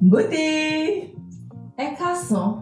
Beauté Et Casson.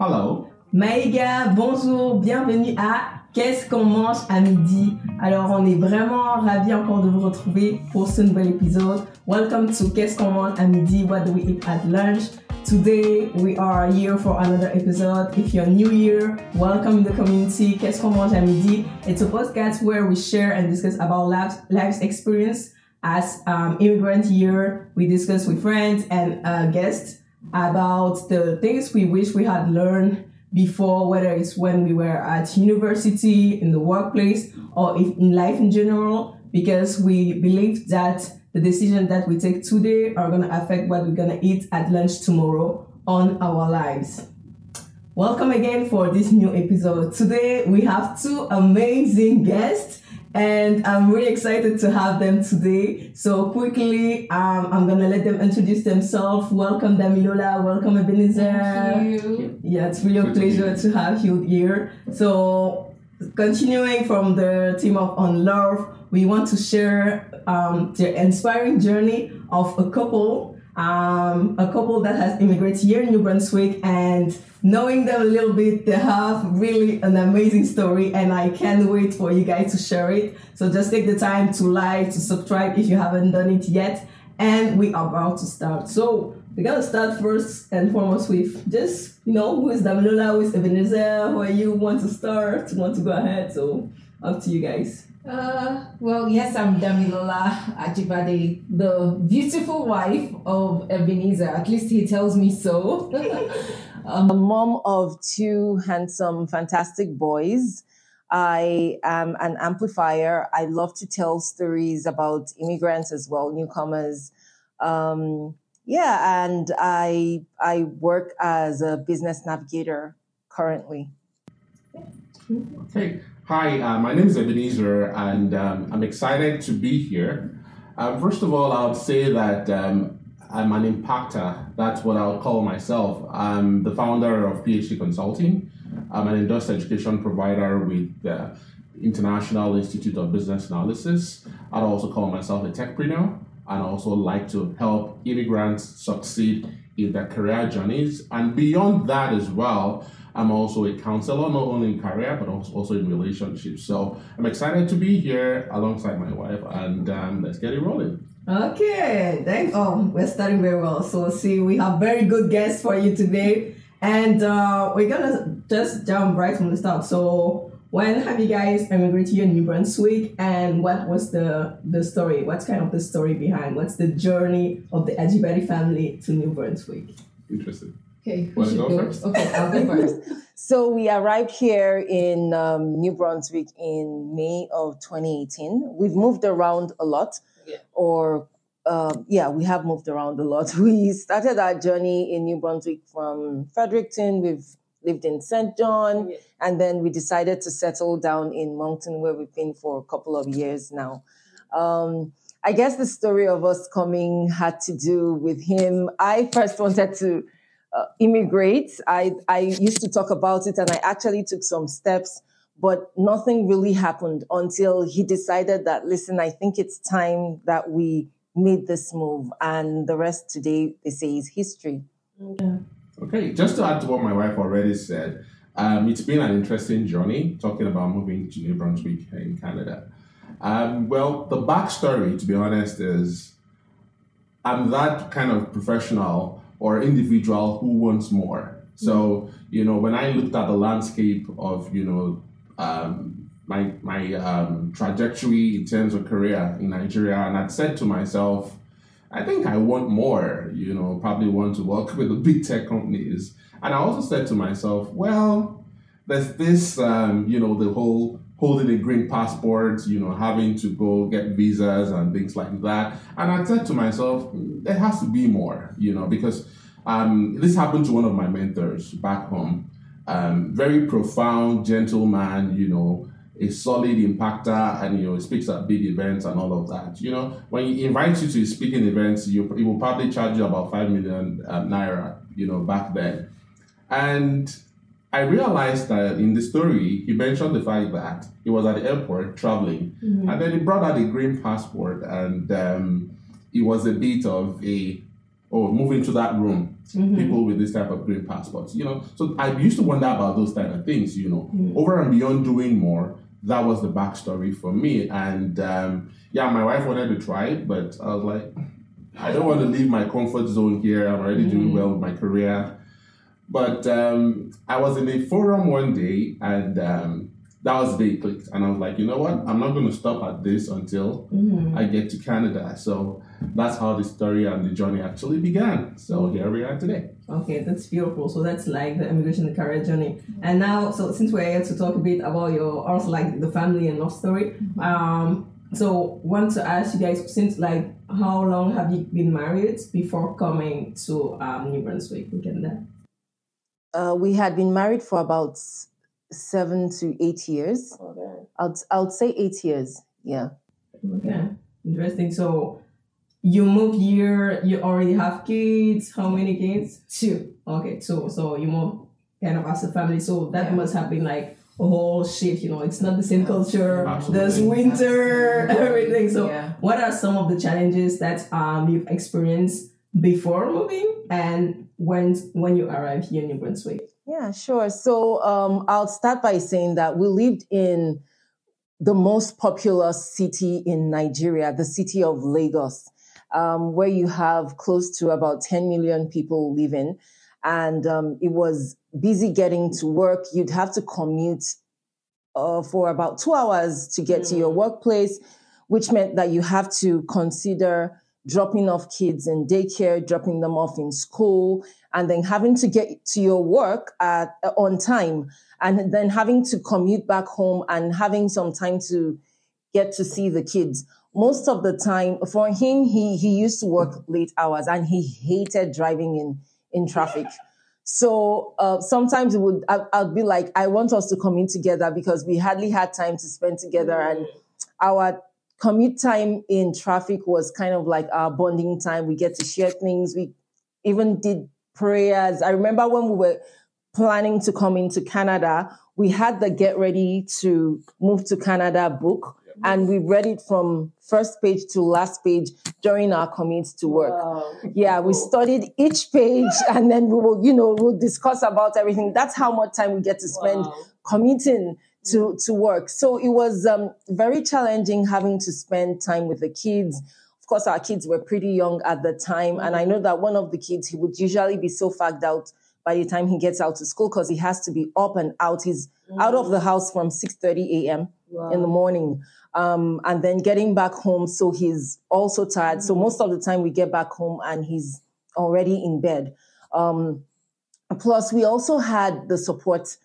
Hello. Maïga, bonjour, bienvenue à Qu'est-ce qu'on mange à midi? Alors, on est vraiment ravis encore de vous retrouver pour ce nouvel épisode. Welcome to Qu'est-ce qu'on mange à midi? What do we eat at lunch? Today, we are here for another episode. If you're new here, welcome in the community. Qu'est-ce qu'on mange à midi? It's a podcast where we share and discuss about life, life's experience as um, immigrant here. We discuss with friends and uh, guests about the things we wish we had learned before, whether it's when we were at university, in the workplace, or in life in general, because we believe that the decisions that we take today are going to affect what we're going to eat at lunch tomorrow on our lives. Welcome again for this new episode. Today we have two amazing guests and I'm really excited to have them today. So quickly, um, I'm gonna let them introduce themselves. Welcome Damilola, welcome Ebenezer. Thank you. Yeah, it's really a Good pleasure to have you here. So, continuing from the team of On Love, we want to share um, the inspiring journey of a couple, um, a couple that has immigrated here in New Brunswick, and knowing them a little bit, they have really an amazing story, and I can't wait for you guys to share it. So, just take the time to like, to subscribe if you haven't done it yet, and we are about to start. So, we're gonna start first and foremost with just you know who is Damilola, who is Ebenezer, where you want to start, want to go ahead. So up to you guys. Uh, well, yes, I'm Damilola Ajibade, the beautiful wife of Ebenezer. At least he tells me so. a mom of two handsome, fantastic boys. I am an amplifier. I love to tell stories about immigrants as well, newcomers. Um, yeah, and I I work as a business navigator currently. Okay. Hi, uh, my name is Ebenezer, and um, I'm excited to be here. Uh, first of all, I would say that um, I'm an impactor. That's what I would call myself. I'm the founder of PhD Consulting. I'm an endorsed education provider with the International Institute of Business Analysis. I'd also call myself a techpreneur, and I also like to help immigrants succeed in their career journeys. And beyond that as well, I'm also a counselor, not only in career, but also in relationships. So I'm excited to be here alongside my wife, and um, let's get it rolling. Okay, thank. Oh, we're starting very well. So see, we have very good guests for you today, and uh, we're gonna just jump right from the start. So. When have you guys immigrated to in New Brunswick, and what was the the story? What's kind of the story behind? What's the journey of the Ajibade family to New Brunswick? Interesting. Okay, who should go go? first? Okay, I'll go first. So we arrived here in um, New Brunswick in May of 2018. We've moved around a lot, Yeah. or um, yeah, we have moved around a lot. We started our journey in New Brunswick from Fredericton. We've lived in Saint John, Yeah. and then we decided to settle down in Moncton, where we've been for a couple of years now. Um, I guess the story of us coming had to do with him. I first wanted to uh, immigrate. I, I used to talk about it and I actually took some steps, but nothing really happened until he decided that, listen, I think it's time that we made this move. And the rest today, they say, is history. Okay, just to add to what my wife already said, um, it's been an interesting journey talking about moving to New Brunswick in Canada. Um, well, the backstory, to be honest, is I'm that kind of professional or individual who wants more. So, you know, when I looked at the landscape of, you know, um, my my um, trajectory in terms of career in Nigeria, and I'd said to myself, I think I want more, you know, probably want to work with the big tech companies. And I also said to myself, well, there's this, um, you know, the whole holding a green passport, you know, having to go get visas and things like that. And I said to myself, "Mm, there has to be more, you know, because um, this happened to one of my mentors back home. Um, very profound, gentleman, you know, a solid impactor and you know speaks at big events and all of that. You know, when he invites you to his speaking events, you he will probably charge you about five million um, naira. You know, back then, and I realized that in the story he mentioned the fact that he was at the airport traveling, and then he brought out a green passport, and um, it was a bit of a oh, move into that room. Mm-hmm. People with this type of green passports, you know. So I used to wonder about those type of things, you know. Mm-hmm. Over and beyond doing more, that was the backstory for me. And um, yeah, my wife wanted to try it, but I was like, I don't want to leave my comfort zone here. I'm already Mm-hmm. doing well with my career. But um, I was in a forum one day, and um, that was the day it clicked. And I was like, you know what? I'm not going to stop at this until I get to Canada. So that's how the story and the journey actually began. So here we are today. Okay, that's beautiful. So that's like the immigration career journey. And now, so since we're here to talk a bit about your also like the family and love story, um, so want to ask you guys since like how long have you been married before coming to um, New Brunswick in Canada? Uh, we had been married for about seven to eight years. Okay. I'd, I would say eight years. Yeah. Okay. Interesting. So you moved here. You already have kids. How many kids? Two. Okay, two. So you moved kind of as a family. So that Yeah. must have been like a whole shift. You know, it's not the same culture. Absolutely. There's winter, Absolutely. everything. So Yeah. what are some of the challenges that um you've experienced before moving and when when you arrived here in New Brunswick? Yeah, sure. So um, I'll start by saying that we lived in the most populous city in Nigeria, the city of Lagos, um, where you have close to about 10 million people living. And um, it was busy getting to work. You'd have to commute uh, for about two hours to get to your workplace, which meant that you have to consider dropping off kids in daycare, dropping them off in school, and then having to get to your work at, on time, and then having to commute back home and having some time to get to see the kids. Most of the time, for him, he he used to work late hours and he hated driving in in traffic. So uh, sometimes it would I, I'd be like, I want us to come in together because we hardly had time to spend together, and our commute time in traffic was kind of like our bonding time. We get to share things. We even did prayers. I remember when we were planning to come into Canada, we had the get ready to move to Canada book. And we read it from first page to last page during our commutes to work. Yeah, we studied each page and then we will, you know, we'll discuss about everything. That's how much time we get to spend Wow. commuting to, to work. So it was um, very challenging having to spend time with the kids. Of course, our kids were pretty young at the time. And I know that one of the kids, he would usually be so fagged out by the time he gets out to school because he has to be up and out. He's out of the house from 6.30 a.m. in the morning. Um, and then getting back home. So he's also tired. So most of the time we get back home and he's already in bed. Um, plus we also had the support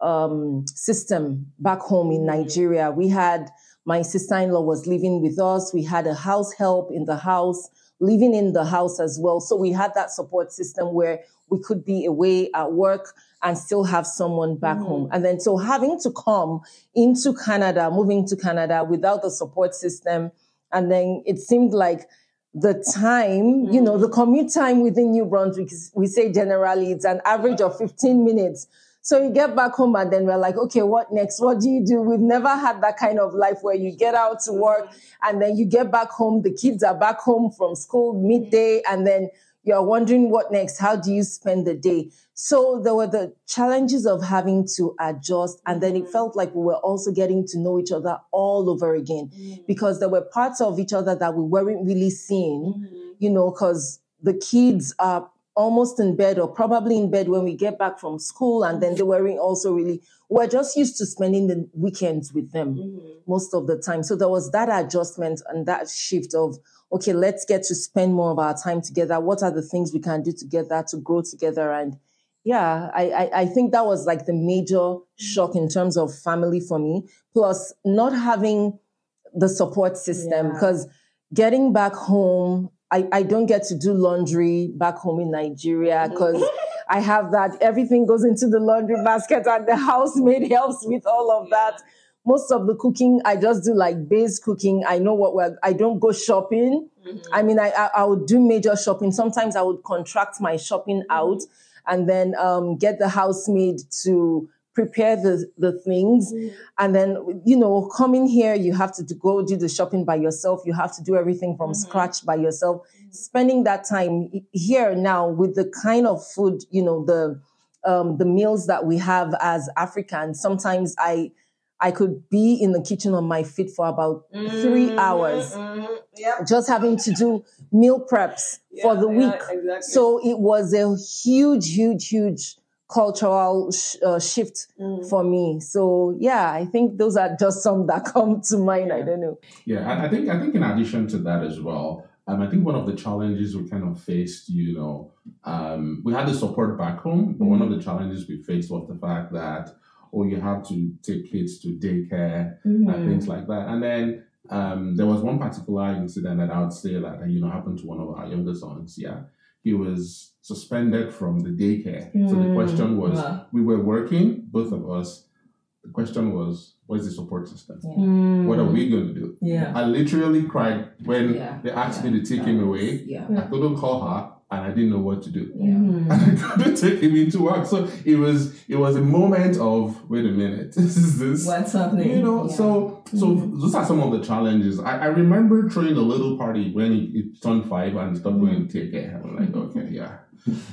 um, system back home in Nigeria. We had my sister-in-law was living with us. We had a house help in the house, living in the house as well. So we had that support system where we could be away at work and still have someone back home. And then so having to come into Canada, moving to Canada without the support system, and then it seemed like the time, you know, the commute time within New Brunswick, we say generally it's an average of 15 minutes. So you get back home and then we're like, okay, what next? What do you do? We've never had that kind of life where you get out to work mm-hmm. and then you get back home. The kids are back home from school mm-hmm. midday and then you're wondering what next? How do you spend the day? So there were the challenges of having to adjust. And then it mm-hmm. felt like we were also getting to know each other all over again because there were parts of each other that we weren't really seeing, you know, because the kids are almost in bed or probably in bed when we get back from school. And then they weren't also really, we're just used to spending the weekends with them mm-hmm. most of the time. So there was that adjustment and that shift of, okay, let's get to spend more of our time together. What are the things we can do together to grow together? And yeah, I, I, I think that was like the major shock in terms of family for me. Plus, not having the support system Yeah. because getting back home, I, I don't get to do laundry back home in Nigeria mm. because I have that everything goes into the laundry basket and the housemaid helps with all of that. Most of the cooking, I just do like base cooking. I know what we're, I don't go shopping. Mm-hmm. I mean, I, I, I would do major shopping. Sometimes I would contract my shopping mm-hmm. out and then um, get the housemaid to prepare the, the things. And then, you know, coming here, you have to go do the shopping by yourself. You have to do everything from scratch by yourself. spending that time here now with the kind of food, you know, the um, the meals that we have as Africans, sometimes I I could be in the kitchen on my feet for about three Mm-hmm, hours, Yep. just having to do meal preps for the Yeah, week. exactly. So it was a huge, huge, huge cultural sh- uh, shift Mm. for me. So yeah, I think those are just some that come to mind. I don't know. Yeah, I, I think I think in addition to that as well, um, I think one of the challenges we kind of faced, you know, um, we had the support back home, but one of the challenges we faced was the fact that oh, you have to take kids to daycare Mm-hmm. and things like that, and then. Um, there was one particular incident that I would say that you know happened to one of our younger sons. Yeah, he was suspended from the daycare. So the Mm, question was, wow. we were working, both of us. The question was, where's the support system? Mm. What are we going to do? Yeah. I literally cried when Yeah. they asked Yeah. me to take him away. Yeah. I couldn't call her, and I didn't know what to do. Yeah. And I couldn't take him into work. So it was it was a moment of wait a minute, this is this. What's happening? You know, Yeah. so so those are some of the challenges. I, I remember throwing a little party when he, he turned five and stopped going to take care. I'm like, mm-hmm. okay, yeah,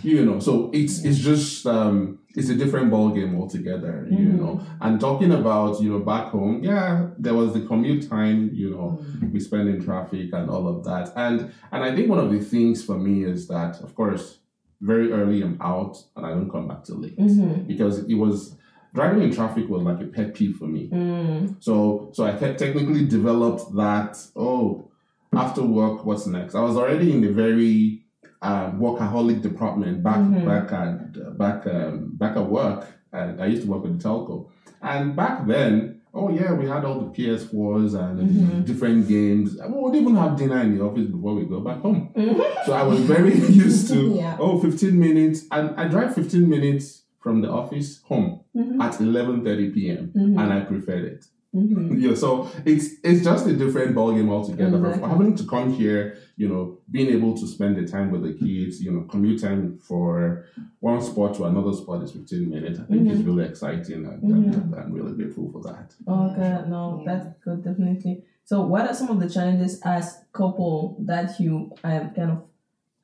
you know. So it's it's just um it's a different ball game altogether, you Mhm. know. And talking about you know back home, yeah, there was the commute time, you know, we spend in traffic and all of that. And and I think one of the things for me is that, of course, very early I'm out and I don't come back till late Mhm. because it was driving in traffic was like a pet peeve for me. Mm. So so I te- technically developed that. Oh, after work, what's next? I was already in the very um, workaholic department back Mhm. back at back um, back at work. And I used to work with the telco, and back then. Oh yeah, we had all the PS4s and Mhm. different games. We would even have dinner in the office before we go back home. Mhm. So I was very used to Yeah. oh 15 minutes and I drive 15 minutes from the office home Mhm. at 11:30 p.m. Mhm. and I preferred it. Mhm. Yeah, so it's it's just a different ballgame altogether. But Exactly. having to come here, you know, being able to spend the time with the kids, you know, commute time for one spot to another spot is 15 minutes. I think it's really exciting and, and- Mhm. and I'm really grateful for that. Okay, no, that's good, definitely. So, what are some of the challenges as couple that you um, kind of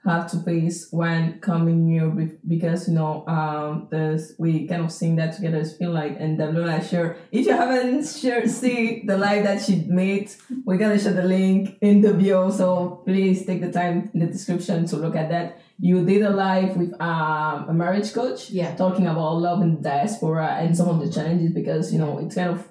have to face when coming here? Because you know, um, this we kind of sing that together. It's feel like and Lola share. If you haven't shared, see the live that she made, we're gonna share the link in the bio. So please take the time in the description to look at that. You did a live with um, a marriage coach Yeah. talking about love in the diaspora and some of the challenges because you know it's kind of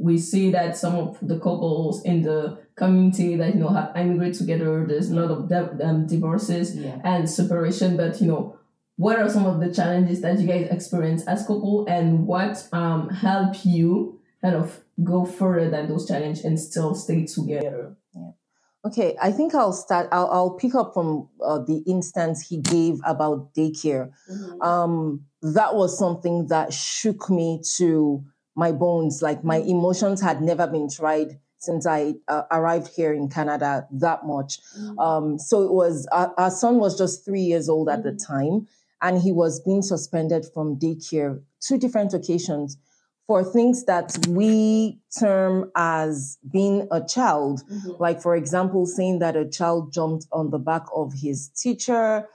we see that some of the couples in the community that you know have immigrated together there's a lot of de- um, divorces Yeah. and separation but you know what are some of the challenges that you guys experience as couple and what um help you kind of go further than those challenges and still stay together Okay, I think I'll start. I'll, I'll pick up from uh, the instance he gave about daycare. Um, that was something that shook me to my bones. Like my mm. emotions had never been tried since I uh, arrived here in Canada that much. Mm. Um, so it was, our, our son was just three years old at the mm. time, and he was being suspended from daycare two different occasions for things that we term as being a child. Mm-hmm. Like, for example, saying that a child jumped on the back of his teacher.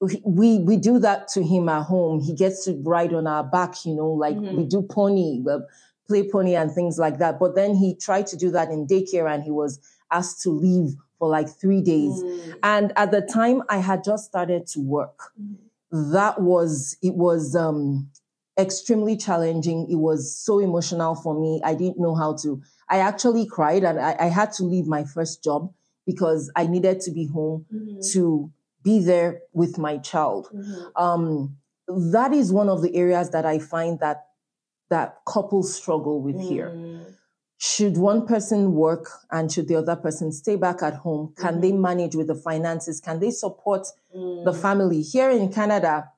We- We, do that to him at home. He gets to ride on our back, you know, like we do pony, uh, play pony and things like that. But then he tried to do that in daycare and he was asked to leave for like three days. And at the time I had just started to work. That was, it was, um, extremely challenging. It was so emotional for me. I didn't know how to. I actually cried and I, I had to leave my first job because I needed to be home to be there with my child. Mm-hmm. Um, that is one of the areas that I find that that couples struggle with here. Mm. Should one person work and should the other person stay back at home? Can they mm-hmm. manage with the finances? Can they support the mm. family? Here in Canada,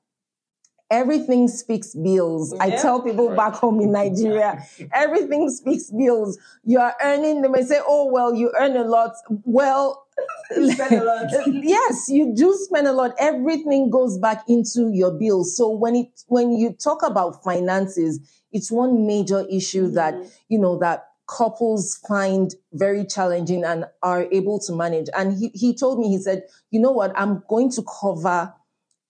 everything speaks bills. I tell people Right. back home in Nigeria, everything speaks bills. You are earning, they may say, oh, well, you earn a lot. Well, spend a lot. yes, you do spend a lot. Everything goes back into your bills. So when it when you talk about finances, it's one major issue mm-hmm. that you know that couples find very challenging and are able to manage. And he, he told me, he said, you know what, I'm going to cover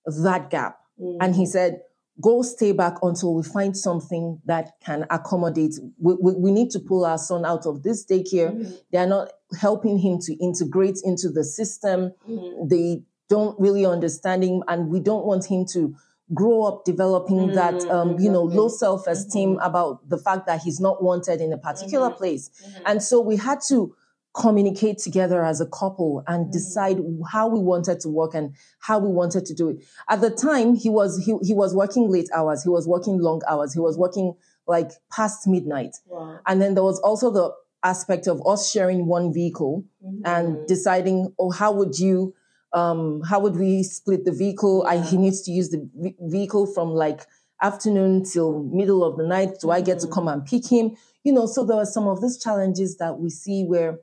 that gap. Mm. And he said, go stay back until we find something that can accommodate. We, we, we need to pull our son out of this daycare. Mm. They are not helping him to integrate into the system. Mm. They don't really understand him and we don't want him to grow up developing mm, that um, you know low self-esteem mm-hmm. about the fact that he's not wanted in a particular mm-hmm. place mm-hmm. and so we had to communicate together as a couple and mm. decide how we wanted to work and how we wanted to do it at the time he was he, he was working late hours he was working long hours he was working like past midnight wow. and then there was also the aspect of us sharing one vehicle mm-hmm. and deciding oh how would you um, how would we split the vehicle? I, he needs to use the vehicle from like afternoon till middle of the night. Do I get to mm-hmm. come and pick him? You know, so there are some of these challenges that we see where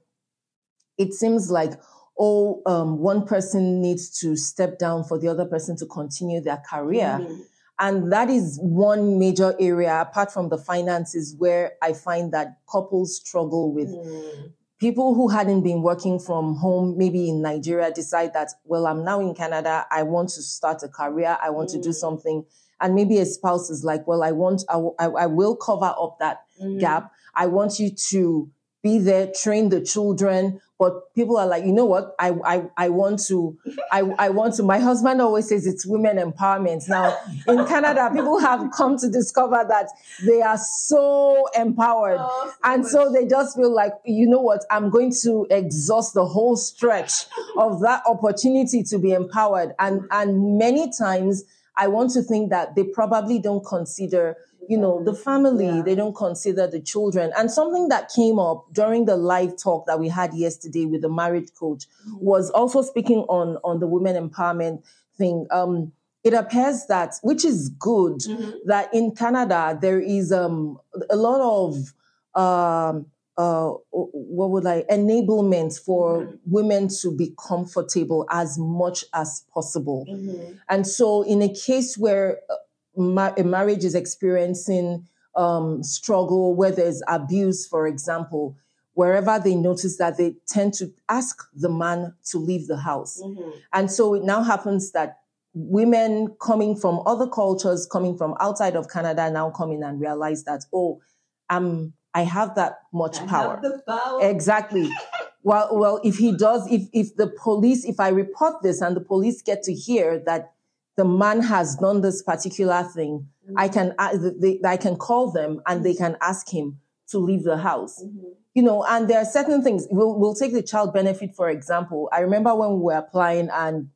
it seems like, oh, um, one person needs to step down for the other person to continue their career. Mm-hmm. And that is one major area, apart from the finances, where I find that couples struggle with mm people who hadn't been working from home, maybe in Nigeria, decide that, well, I'm now in Canada. I want to start a career. I want mm. to do mm. something. And maybe a spouse is like, well, I want, I, will cover up that mm. gap. I want you to be there, train the children. But people are like, you know what? I, I, I want to, I, I want to. My husband always says it's women empowerment. Now in Canada, people have come to discover that they are so empowered. Oh, so and much. so they just feel like, you know what? I'm going to exhaust the whole stretch of that opportunity to be empowered. And, and many times I want to think that they probably don't consider you know, the family, yeah. they don't consider the children. And something that came up during the live talk that we had yesterday with the marriage coach mm-hmm. was also speaking on, on the women empowerment thing. Um, it appears that, which is good, mm-hmm. that in Canada there is um, a lot of um, uh, what would I enablement for mm-hmm. women to be comfortable as much as possible. Mm-hmm. And so, in a case where uh, ma- a marriage is experiencing um, struggle, where there's abuse, for example, wherever they notice that they tend to ask the man to leave the house. Mm-hmm. And so it now happens that women coming from other cultures, coming from outside of Canada, now come in and realize that, oh, I'm, I have that much power. power. Exactly. well, well, if he does, if, if the police, if I report this and the police get to hear that the man has done this particular thing, mm-hmm. I can they, I can call them and they can ask him to leave the house. Mm-hmm. You know, and there are certain things. We'll we'll take the child benefit for example. I remember when we were applying and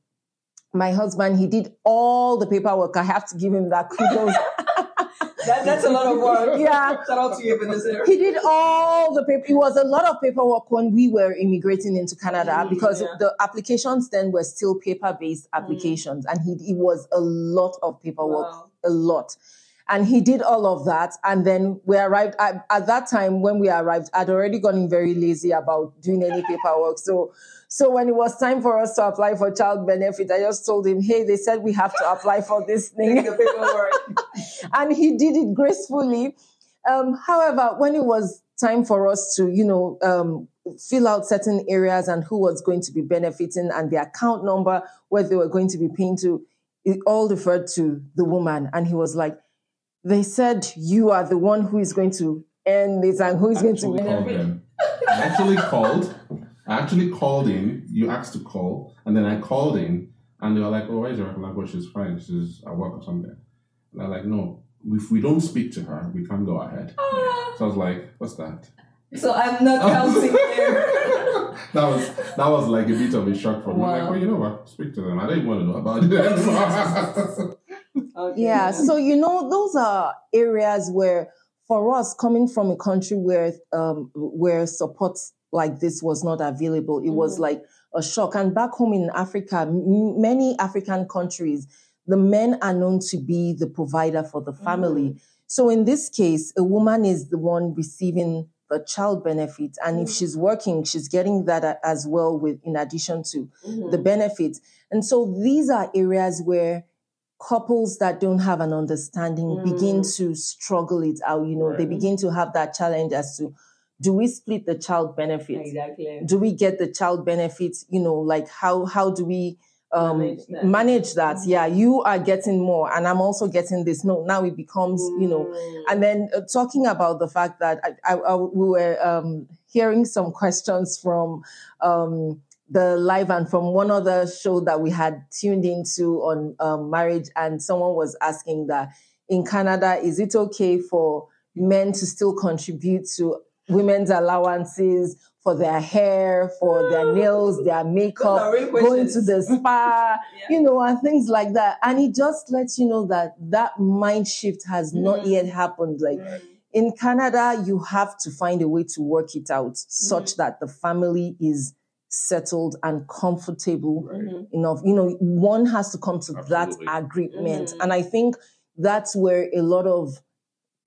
my husband he did all the paperwork. I have to give him that kudos. That, that's a lot of work. Yeah. Shout out to you, Vanessa. He did all the paper. It was a lot of paperwork when we were immigrating into Canada mm, because yeah. the applications then were still paper based mm. applications. Mm. And he, it was a lot of paperwork, wow. a lot. And he did all of that. And then we arrived at, at that time when we arrived, I'd already gotten very lazy about doing any paperwork. So so when it was time for us to apply for child benefit, I just told him, hey, they said we have to apply for this thing. and he did it gracefully. Um, however, when it was time for us to, you know, um, fill out certain areas and who was going to be benefiting and the account number where they were going to be paying to, it all referred to the woman. And he was like, they said you are the one who is going to earn this and who is going to benefit. I actually called I actually called in. You asked to call, and then I called in, and they were like, "Oh, where's your language? She's fine. She's at work or something." And I'm like, "No, if we don't speak to her, we can't go ahead." Ah. So I was like, "What's that?" So I'm not counting here. that was that was like a bit of a shock for me. Wow. Like, well, you know what? Speak to them. I don't even want to know about it okay. Yeah. So you know, those are areas where, for us, coming from a country where um, where support like this was not available. It mm was like a shock. And back home in Africa, m- many African countries, the men are known to be the provider for the family. mm So in this case, a woman is the one receiving the child benefit. And mm if she's working, she's getting that as well with, in addition to mm-hmm. the benefits. And so these are areas where couples that don't have an understanding begin mm. to struggle it out. You know, right. they begin to have that challenge as to, do we split the child benefits? Exactly. Do we get the child benefits? You know, like how how do we um, Manage that. manage that? Yeah, you are getting more, and I'm also getting this. No, now it becomes you know, Mm. and then uh, talking about the fact that I, I, I we were um, hearing some questions from um, the live and from one other show that we had tuned into on um, marriage, and someone was asking that in Canada, is it okay for men to still contribute to women's allowances for their hair, for their nails, their makeup, going to the spa, you know, and things like that. And it just lets you know that that mind shift has not yet happened. Like in Canada, you have to find a way to work it out such that the family is settled and comfortable mm-hmm. enough. You know, one has to come to Absolutely. that agreement. Mm-hmm. And I think that's where a lot of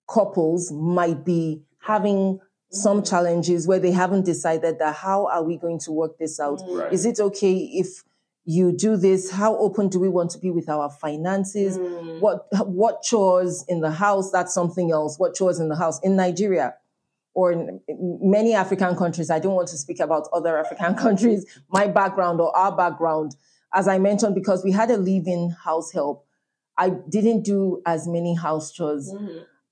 couples might be having mm-hmm. some challenges where they haven't decided that how are we going to work this out? Right. Is it okay if you do this? How open do we want to be with our finances? What what chores in the house? That's something else. What chores in the house in Nigeria? Or many African countries, I don't want to speak about other African countries, my background or our background. As I mentioned, because we had a live in house help, I didn't do as many house chores.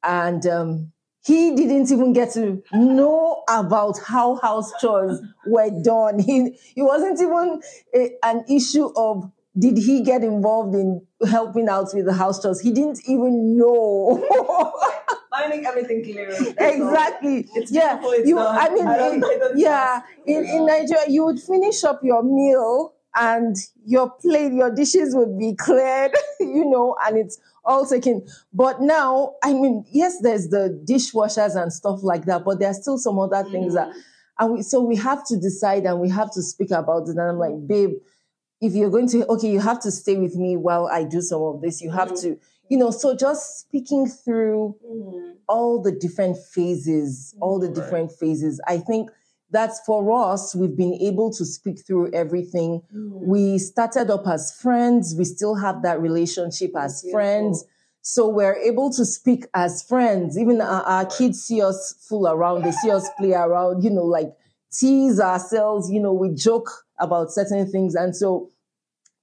And um, he didn't even get to know about how house chores were done. He, it wasn't even a, an issue of did he get involved in helping out with the house chores. He didn't even know. Finding everything clear. exactly. It's yeah. it's You, done. I mean, I in- I yeah. In, in Nigeria, you would finish up your meal and your plate, your dishes would be cleared, you know, and it's all taken. But now, I mean, yes, there's the dishwashers and stuff like that, but there are still some other mm-hmm. things that, and we, so we have to decide and we have to speak about it. And I'm like, mm-hmm. babe, if you're going to, okay, you have to stay with me while I do some of this. You have mm-hmm. to, you know, so just speaking through mm-hmm. all the different phases, all the different phases. I think that's for us. We've been able to speak through everything. Mm-hmm. We started up as friends. We still have that relationship as friends. So we're able to speak as friends. Even our, our kids see us fool around. They see us play around, you know, like tease ourselves, you know, we joke about certain things. And so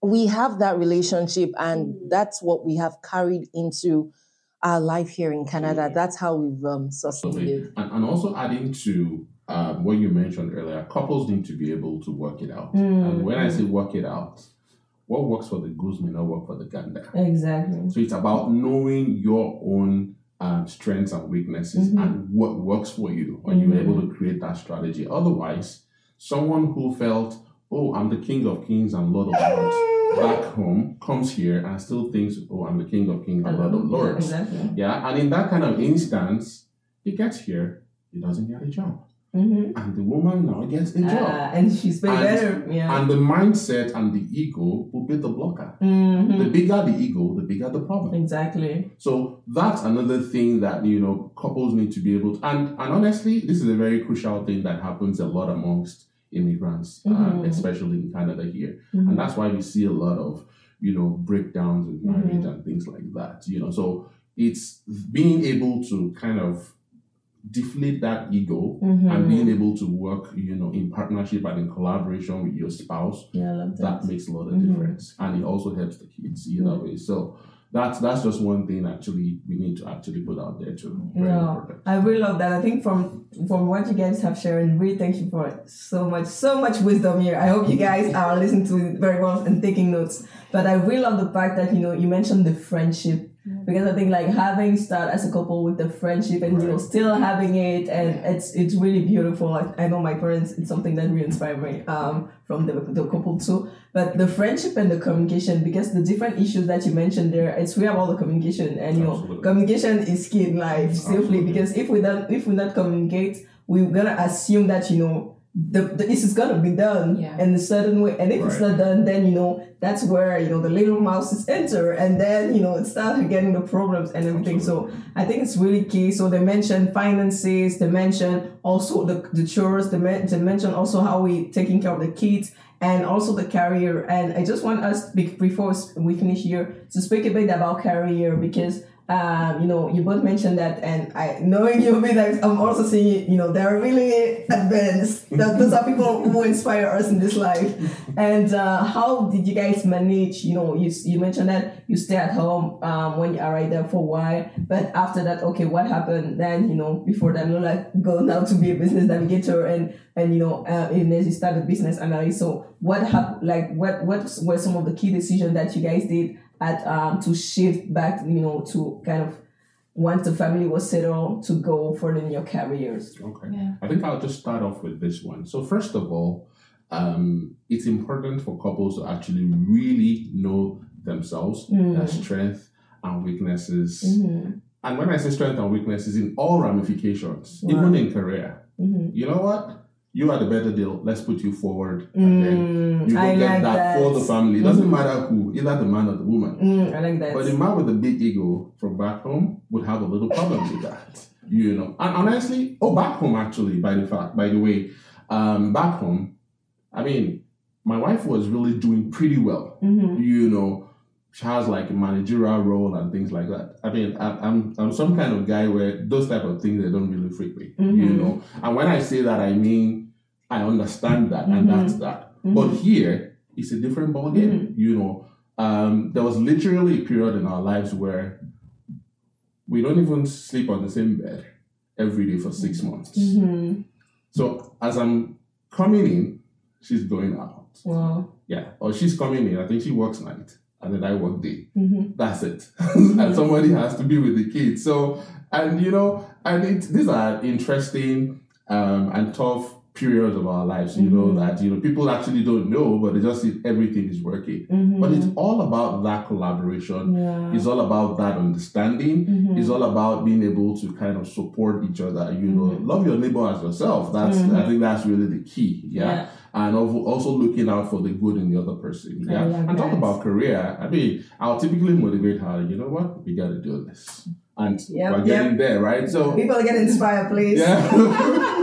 we have that relationship and that's what we have carried into our life here in Canada. That's how we've um, sustained it. And, and also adding to um, what you mentioned earlier, couples need to be able to work it out. Mm. And when I say work it out, what works for the goose may not work for the gander. Exactly. So it's about knowing your own um, strengths and weaknesses Mhm. and what works for you. Are you able to create that strategy? Otherwise, someone who felt, oh, I'm the king of kings and lord of lords back home comes here and still thinks, oh, I'm the king of kings and lord of Yeah, lords. exactly. Yeah, and in that kind of instance, he gets here, he doesn't get a job. Mm-hmm. And the woman now gets a job. Uh, and she's And- better. Yeah. And the mindset and the ego will be the blocker. Mhm. The bigger the ego, the bigger the problem. Exactly. So that's another thing that you know couples need to be able to. And and honestly, this is a very crucial thing that happens a lot amongst immigrants, um, Mhm. especially in Canada here, Mhm. and that's why we see a lot of you know breakdowns in marriage Mhm. and things like that. You know, so it's being able to kind of deflate that ego Mhm. and being able to work, you know, in partnership and in collaboration with your spouse Yeah, I love that. that makes a lot of Mhm. difference and it also helps the kids either way so that's that's just one thing actually we need to actually put out there too No. I really love that. I think from from what you guys have shared, really thank you for so much, so much wisdom here. I hope you guys are listening to it very well and taking notes. But I really love the fact that you know you mentioned the friendship because I think like having start as a couple with the friendship and you know still having it and it's it's really beautiful. I, I know my parents it's something that really inspired me um from the the couple too. But the friendship and the communication because the different issues that you mentioned there, it's really about the communication and you know communication is key in life simply Absolutely. because if we don't if we not communicate we're gonna assume that you know the, the this is gonna be done Yeah. in a certain way. And if it's not done then you know that's where you know the little mouses enter. And then you know it starts getting the problems and everything. So i think it's really key. So they mentioned finances they mentioned also the, the chores they, men- they mentioned also how we taking care of the kids and also the career. And i just want us be- before we finish here to speak a bit about career because um, you know, you both mentioned that, and I knowing you, like I'm also seeing, you know, they're really advanced. That those are people who inspire us in this life. And uh, how did you guys manage? You know, you you mentioned that you stay at home um, when you are right there for a while, but after that, okay, what happened then? You know, before that, you know, like go now to be a business navigator and and you know, uh, and as you start a business analyst. So what happened? Like, what what were some of the key decisions that you guys did? At um, to shift back, you know, to kind of once the family was settled to go for the new careers. Okay. Yeah. I think I'll just start off with this one. So first of all, um, it's important for couples to actually really know themselves, Mm. their strength and weaknesses. Mm-hmm. And when I say strength and weaknesses, in all ramifications, Wow. even in career, Mm-hmm. you know what? You are the better deal. Let's put you forward, and then Mm, you I get like that, that. for the family. It doesn't Mhm. matter who, either the man or the woman. Mm, I like that. But the man with the big ego from back home would have a little problem with that. You know. And honestly, oh back home actually, by the fact, by the way, um, back home, I mean, my wife was really doing pretty well. mm-hmm. You know, has like a managerial role and things like that. I mean, I, I'm I'm some kind of guy where those type of things they don't really freak me. You know. And when I say that I mean I understand that and Mhm. that's that. Mhm. But here, it's a different ballgame. You know, um, there was literally a period in our lives where we don't even sleep on the same bed every day for six months. Mm-hmm. So as I'm coming in, she's going out. Wow. Yeah, or she's coming in. I think she works night, and then I work day. Mm-hmm. That's it. and somebody has to be with the kids. So, and you know, and it, these are interesting um, and tough periods of our lives. You know Mhm. that you know people actually don't know, but they just see everything is working. Mm-hmm. But it's all about that collaboration. yeah. It's all about that understanding. Mhm. It's all about being able to kind of support each other. You know, love your neighbor as yourself. That's I think that's really the key. Yeah. Yeah. And also also looking out for the good in the other person. Yeah. and talk about career. I mean, I'll typically motivate her. You know what? We gotta do this, and Yep, we're getting there, right? So People get inspired, please. yeah.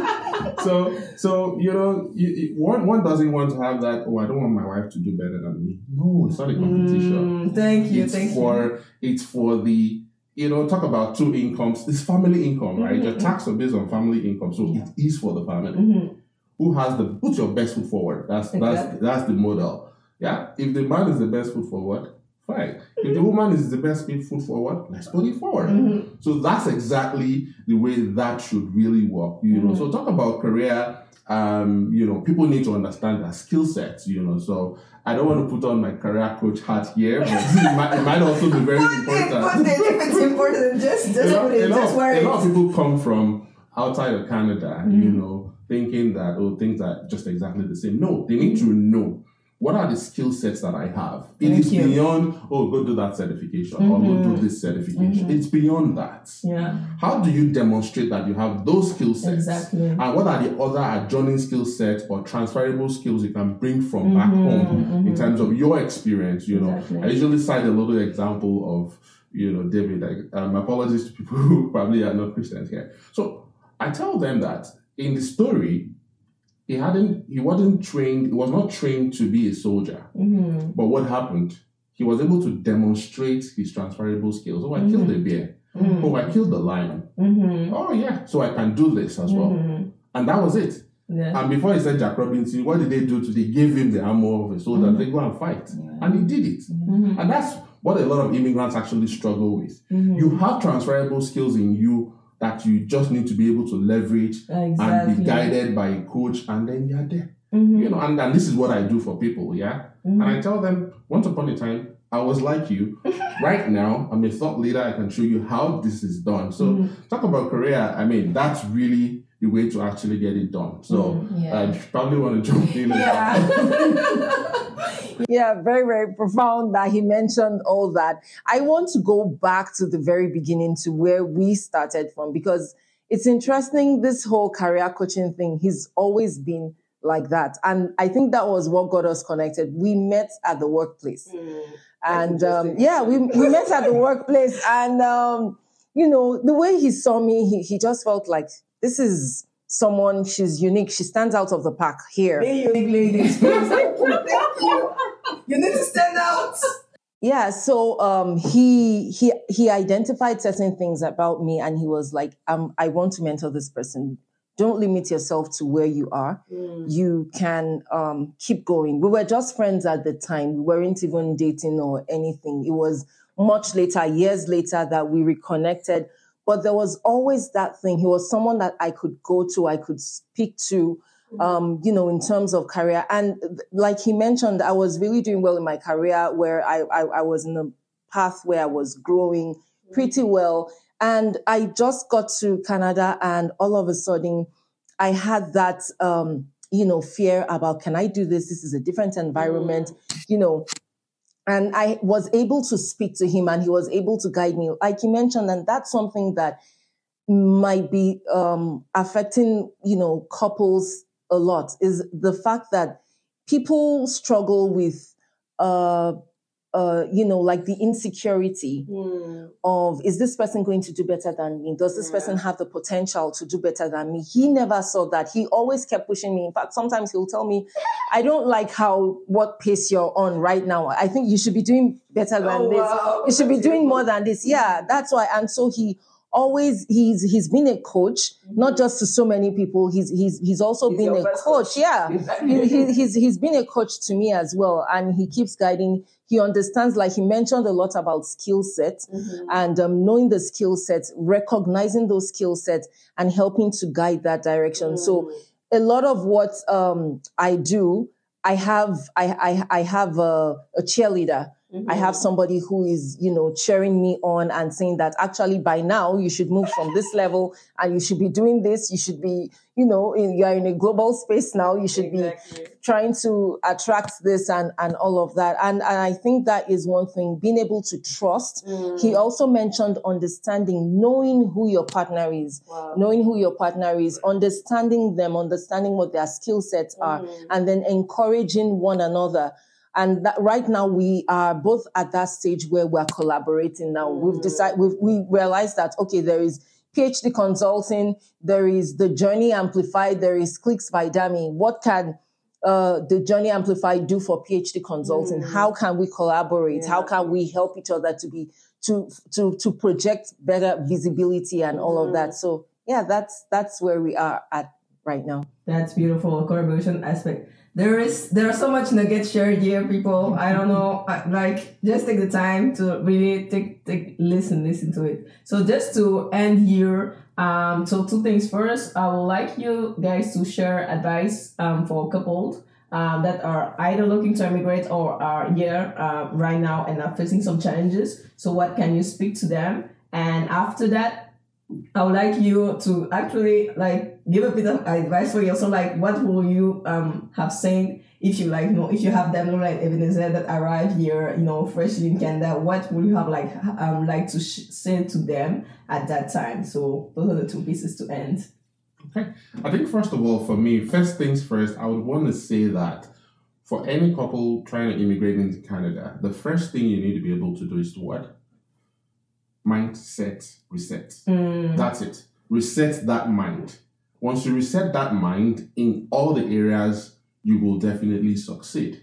so so you know, you, you- one one doesn't want to have that. Oh, I don't want my wife to do better than me. No, it's not a competition. Mm, thank you. it's thank you. for it's for the you know talk about two incomes. It's family income, right? Your tax are based on family income, so Yeah. it is for the family. Mhm. Who has the put your best foot forward? That's that's that's the model. Yeah. If the man is the best foot forward, fine. If the woman is the best foot forward, let's put it forward. Mhm. So that's exactly the way that should really work. You know, Mhm. so talk about career. Um, you know, people need to understand their skill sets. You know, so I don't want to put on my career coach hat here, but it might, it might also be very it, important. it. If it's important, just just lot, put it. lot Just wear a lot of people come from outside of Canada, you Mhm. know, thinking that oh things are just exactly the same. No, they need to know what are the skill sets that I have. It Thank is you. beyond oh go do that certification or go do Mhm. this certification. Mhm. It's beyond that. Yeah. How do you demonstrate that you have those skill sets? Exactly. And what are the other adjoining skill sets or transferable skills you can bring from back Mhm, home in mhm. terms of your experience? You know, Exactly. I usually cite a little example of, you know, David. Like, um, apologies to people who probably are not Christians here. So I tell them that in the story, he hadn't, he wasn't trained, he was not trained to be a soldier. Mhm. But what happened? He was able to demonstrate his transferable skills. Oh, I Mm-hmm. killed a bear. Mhm. Oh, I killed the lion. Mhm. Oh, yeah. So I can do this as well. Mhm. And that was it. Yeah. And before he said Jack Robinson, what did they do to? They gave him the armor of a soldier. Mhm. They go and fight, Yeah. and he did it. And that's what a lot of immigrants actually struggle with. You have transferable skills in you that you just need to be able to leverage and be guided by a coach, and then you're there. Mhm. You know, and, and this is what I do for people, yeah. Mhm. And I tell them, once upon a time, I was like you. right now, I'm a thought leader. I can show you how this is done. So Mhm. talk about career. I mean, that's really the way to actually get it done. So Yeah. I probably want to jump in. Yeah. Yeah, very, very profound that he mentioned all that. I want to go back to the very beginning to where we started from because it's interesting. This whole career coaching thing, he's always been like that. And I think that was what got us connected. We met at the workplace. And um, yeah, we, we met at the workplace. And, um, you know, the way he saw me, he, he just felt like this is someone, she's unique. She stands out of the pack here. Hey, you big ladies. Thank you. Thank you. You need to stand out. Yeah, so um, he he he identified certain things about me, and he was like, um, "I want to mentor this person. Don't limit yourself to where you are. Mm. You can um, keep going." We were just friends at the time. We weren't even dating or anything. It was much later, years later, that we reconnected. But there was always that thing. He was someone that I could go to, I could speak to, um, you know, in terms of career. And like he mentioned, I was really doing well in my career where I, I, I was in a path where I was growing pretty well. And I just got to Canada and all of a sudden I had that, um, you know, fear about can I do this? This is a different environment, you know. And I was able to speak to him and he was able to guide me. Like he mentioned, and that's something that might be um, affecting, you know, couples a lot is the fact that people struggle with, uh, uh, you know, like the insecurity Mm. of is this person going to do better than me? Does this Yeah. person have the potential to do better than me? He never saw that. He always kept pushing me. In fact, sometimes he'll tell me, I don't like how what pace you're on right now. I think you should be doing better than Oh, this. wow. You should be doing more than this. Yeah, that's why. And so he always he's he's been a coach, not just to so many people. He's he's he's also He's been a coach. coach. Yeah. he, he, he's he's been a coach to me as well, and he keeps guiding. He understands, like he mentioned a lot about skill sets and um, knowing the skill sets, recognizing those skill sets, and helping to guide that direction. So, a lot of what um, I do, I have I I, I have a, a cheerleader. I have mm-hmm. somebody who is, you know, cheering me on and saying that actually by now you should move from this level and you should be doing this. You should be, you know, in, you are in a global space now. You should Exactly. be trying to attract this and, and all of that. And, and I think that is one thing, being able to trust. He mm. also mentioned understanding, knowing who your partner is, Wow. knowing who your partner is, understanding them, understanding what their skill sets are, mm. and then encouraging one another. And that right now we are both at that stage where we're collaborating now. We've mm. decided, we've, we realized that, okay, there is PhD consulting, there is the journey amplified, there is clicks by Dami. What can uh, the journey amplified do for PhD consulting? Mm. How can we collaborate? How can we help each other to be to to to project better visibility and all of that? Mm. So yeah, that's that's where we are at right now. That's beautiful collaboration aspect. There is there are so much nuggets shared here, people. I don't know, like just take the time to really take take listen, listen to it. So just to end here, um, so two things. First, I would like you guys to share advice um for couples um that are either looking to immigrate or are here uh, right now and are facing some challenges. So what can you speak to them? And after that, I would like you to actually like give a bit of advice for yourself. Like, what will you um have said if you like, you know, if you have them like Ebenezer that arrived here, you know, freshly in Canada? What would you have like um like to sh- say to them at that time? So those are the two pieces to end. Okay. I think first of all, for me, first things first, I would want to say that for any couple trying to immigrate into Canada, the first thing you need to be able to do is to what? Mindset reset. Mm. That's it. Reset that mind. Once you reset that mind in all the areas, you will definitely succeed.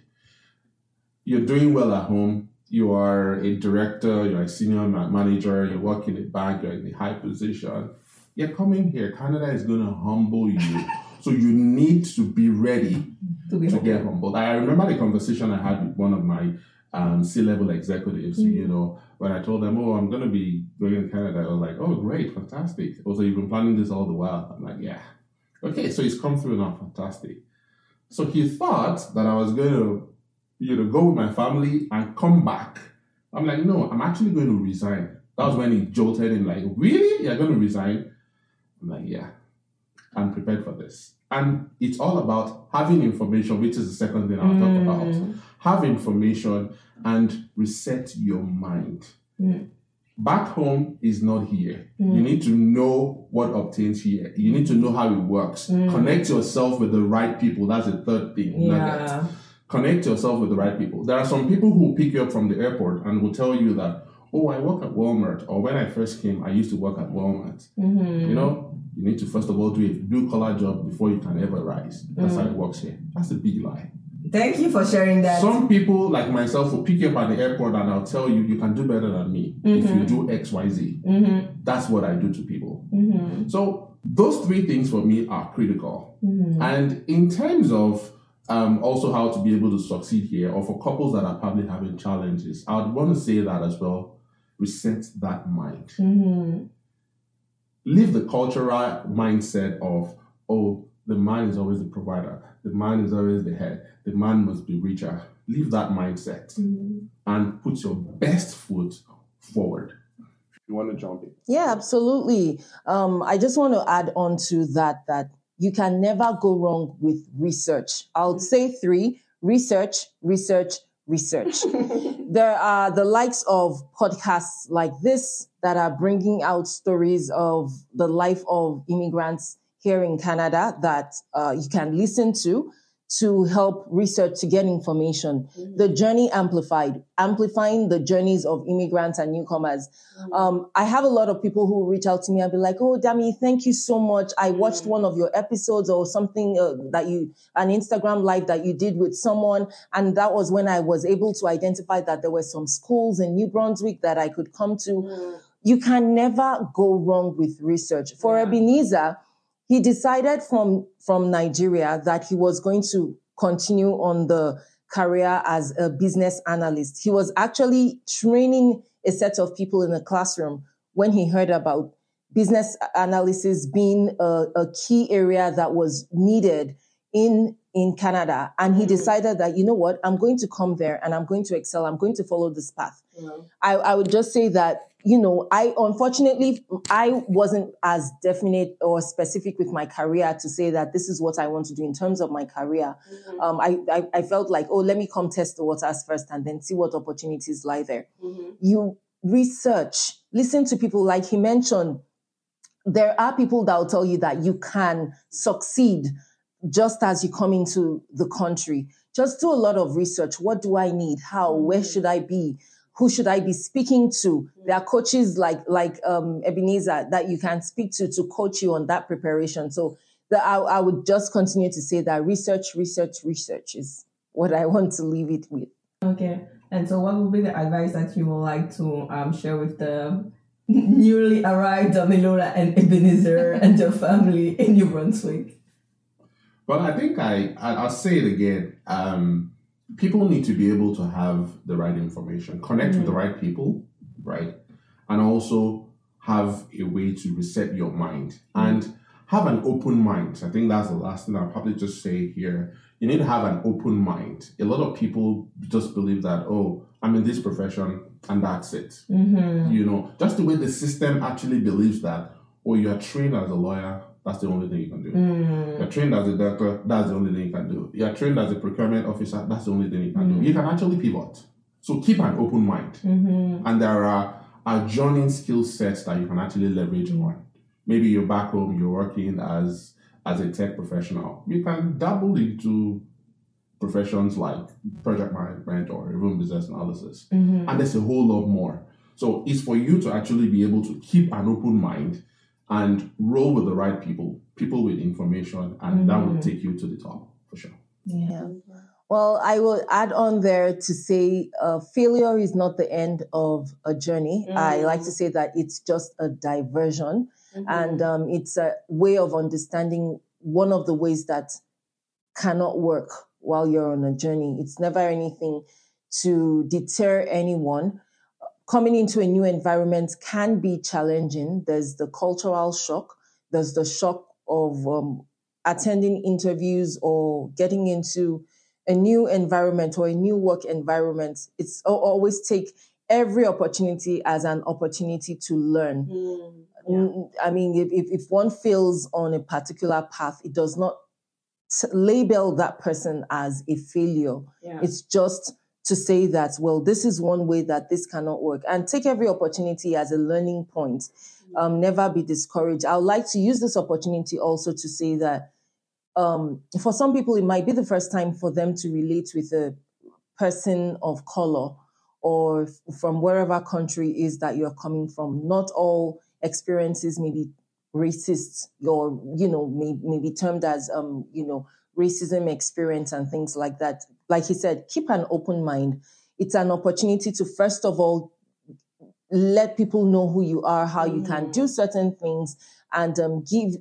You're doing well at home. You are a director, you're a senior manager, you're working in a bank, you're in a high position. You're coming here. Canada is going to humble you. so you need to be ready To be to humble. get humbled. I remember the conversation I had with one of my um, C-level executives. You know, when I told them, "Oh, I'm going to be going to Canada," I was like, "Oh, great, fantastic." Also, you've been planning this all the while. I'm like, "Yeah, okay." So he's come through now, fantastic. So he thought that I was going to, you know, go with my family and come back. I'm like, "No, I'm actually going to resign." That was when he jolted him, like, "Really? You're going to resign?" I'm like, "Yeah." I'm prepared for this. And it's all about having information, which is the second thing I'll talk about. Have information and reset your mind. Mm. Back home is not here. You need to know what obtains here. You need to know how it works. Connect yourself with the right people. That's the third thing. nugget. Yeah. Connect yourself with the right people. There are some people who pick you up from the airport and will tell you that, oh, I work at Walmart, or when I first came, I used to work at Walmart. Mm-hmm. You know, you need to first of all do a blue collar job before you can ever rise. That's how it works here. That's a big lie. Thank you for sharing that. Some people, like myself, will pick you up at the airport and I'll tell you, you can do better than me if you do X, Y, Z. mm-hmm. That's what I do to people. Mm-hmm. So those three things for me are critical. Mm-hmm. And in terms of um, also how to be able to succeed here, or for couples that are probably having challenges, I would want to say that as well. Reset that mind. Mm-hmm. Leave the cultural mindset of, oh, the man is always the provider, the man is always the head, the man must be richer. Leave that mindset Mm-hmm. and put your best foot forward. You want to jump in? Yeah, absolutely. Um, I just want to add on to that that you can never go wrong with research. I'll say three research, research, research. there are the likes of podcasts like this that are bringing out stories of the life of immigrants here in Canada that uh, you can listen to to help research to get information. The journey amplified, amplifying the journeys of immigrants and newcomers. Um, I have a lot of people who reach out to me and be like, "Oh, Dami, thank you so much. I watched one of your episodes or something uh, that you, an Instagram live that you did with someone, and that was when I was able to identify that there were some schools in New Brunswick that I could come to. You can never go wrong with research. For Ebenezer, he decided from from Nigeria that he was going to continue on the career as a business analyst. He was actually training a set of people in a classroom when he heard about business analysis being a, a key area that was needed in in Canada. And he mm. decided that you know what? I'm going to come there and I'm going to excel. I'm going to follow this path. Mm. I, I would just say that you know I unfortunately I wasn't as definite or specific with my career to say that this is what I want to do in terms of my career. Mm-hmm. Um, I, I I felt like oh let me come test the waters first and then see what opportunities lie there. Mm-hmm. You research listen to people. Like he mentioned there are people that will tell you that you can succeed just as you come into the country. Just do a lot of research. What do I need? How? Where should I be? Who should I be speaking to? There are coaches like like um, Ebenezer that you can speak to to coach you on that preparation. So the, I, I would just continue to say that research, research, research is what I want to leave it with. Okay. And so, what would be the advice that you would like to um, share with the newly arrived Damilola and Ebenezer and their family in New Brunswick? Well, I think I, I I'll say it again. Um, people need to be able to have the right information, connect with the right people, right, and also have a way to reset your mind and have an open mind. I think that's the last thing I'll probably just say here. You need to have an open mind. A lot of people just believe that oh, I'm in this profession and that's it. Mm-hmm. You know, just the way the system actually believes that oh, you are trained as a lawyer. That's the only thing you can do. Mm. You're trained as a doctor, that's the only thing you can do. You're trained as a procurement officer, that's the only thing you can do. You can actually pivot. So keep an open mind. Mm-hmm. And there are adjoining skill sets that you can actually leverage on. Maybe you're back home, you're working as as a tech professional. You can dabble into professions like project management or even business analysis. Mm-hmm. And there's a whole lot more. So it's for you to actually be able to keep an open mind and roll with the right people, people with information, and that will take you to the top for sure. Yeah. Well, I will add on there to say uh, failure is not the end of a journey. I like to say that it's just a diversion, and um, it's a way of understanding one of the ways that cannot work while you're on a journey. It's never anything to deter anyone. Coming into a new environment can be challenging. There's the cultural shock. There's the shock of um, attending interviews or getting into a new environment or a new work environment. It's al- always take every opportunity as an opportunity to learn. Mm, I mean, if, if, if one fails on a particular path, it does not label that person as a failure. Yeah. It's just to say that, well, this is one way that this cannot work and take every opportunity as a learning point. Um, never be discouraged. I would like to use this opportunity also to say that um, for some people, it might be the first time for them to relate with a person of color or from wherever country is that you're coming from. Not all experiences may be racist or, you know, may, may be termed as, um, you know, racism experience and things like that. Like he said, keep an open mind. It's an opportunity to, first of all, let people know who you are, how you can do certain things, and um, give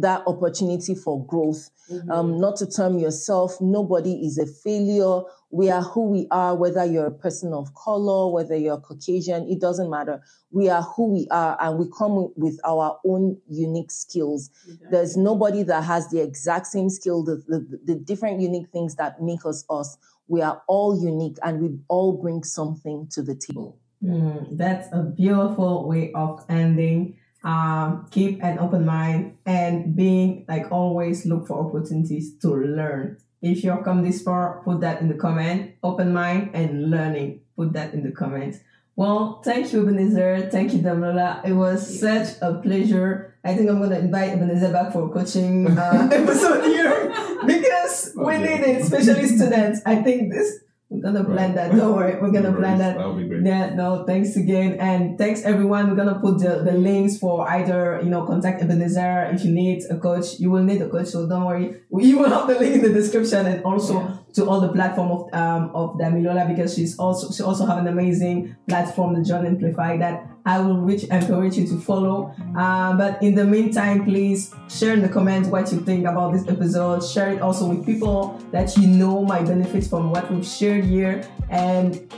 that opportunity for growth. Um, not to term yourself, nobody is a failure. We are who we are, whether you're a person of color, whether you're Caucasian, it doesn't matter. We are who we are, and we come with our own unique skills. There's nobody that has the exact same skill, the, the, the different unique things that make us us. We are all unique, and we all bring something to the table. Mm, that's a beautiful way of ending. Um, keep an open mind and being like always look for opportunities to learn. If you've come this far, put that in the comment. Open mind and learning. Put that in the comments. Well, thank you, Ebenezer. Thank you, Damilola. It was such a pleasure. I think I'm gonna invite Ebenezer back for a coaching uh, episode here because we need it, especially students. I think this we're gonna plan that. Don't worry, we're gonna No plan worries. that. That'll be great. Yeah, no, thanks again. And thanks everyone. We're gonna put the, the links for either, you know, contact Ebenezer if you need a coach. You will need a coach, so don't worry. We will have the link in the description and also Yeah. To all the platform of um of Damilola because she's also she also have an amazing platform, the Journey Amplified that I will reach encourage you to follow. Uh, but in the meantime, please share in the comments what you think about this episode. Share it also with people that you know might benefit from what we've shared here. And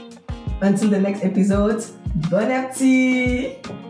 until the next episode, bon appetit!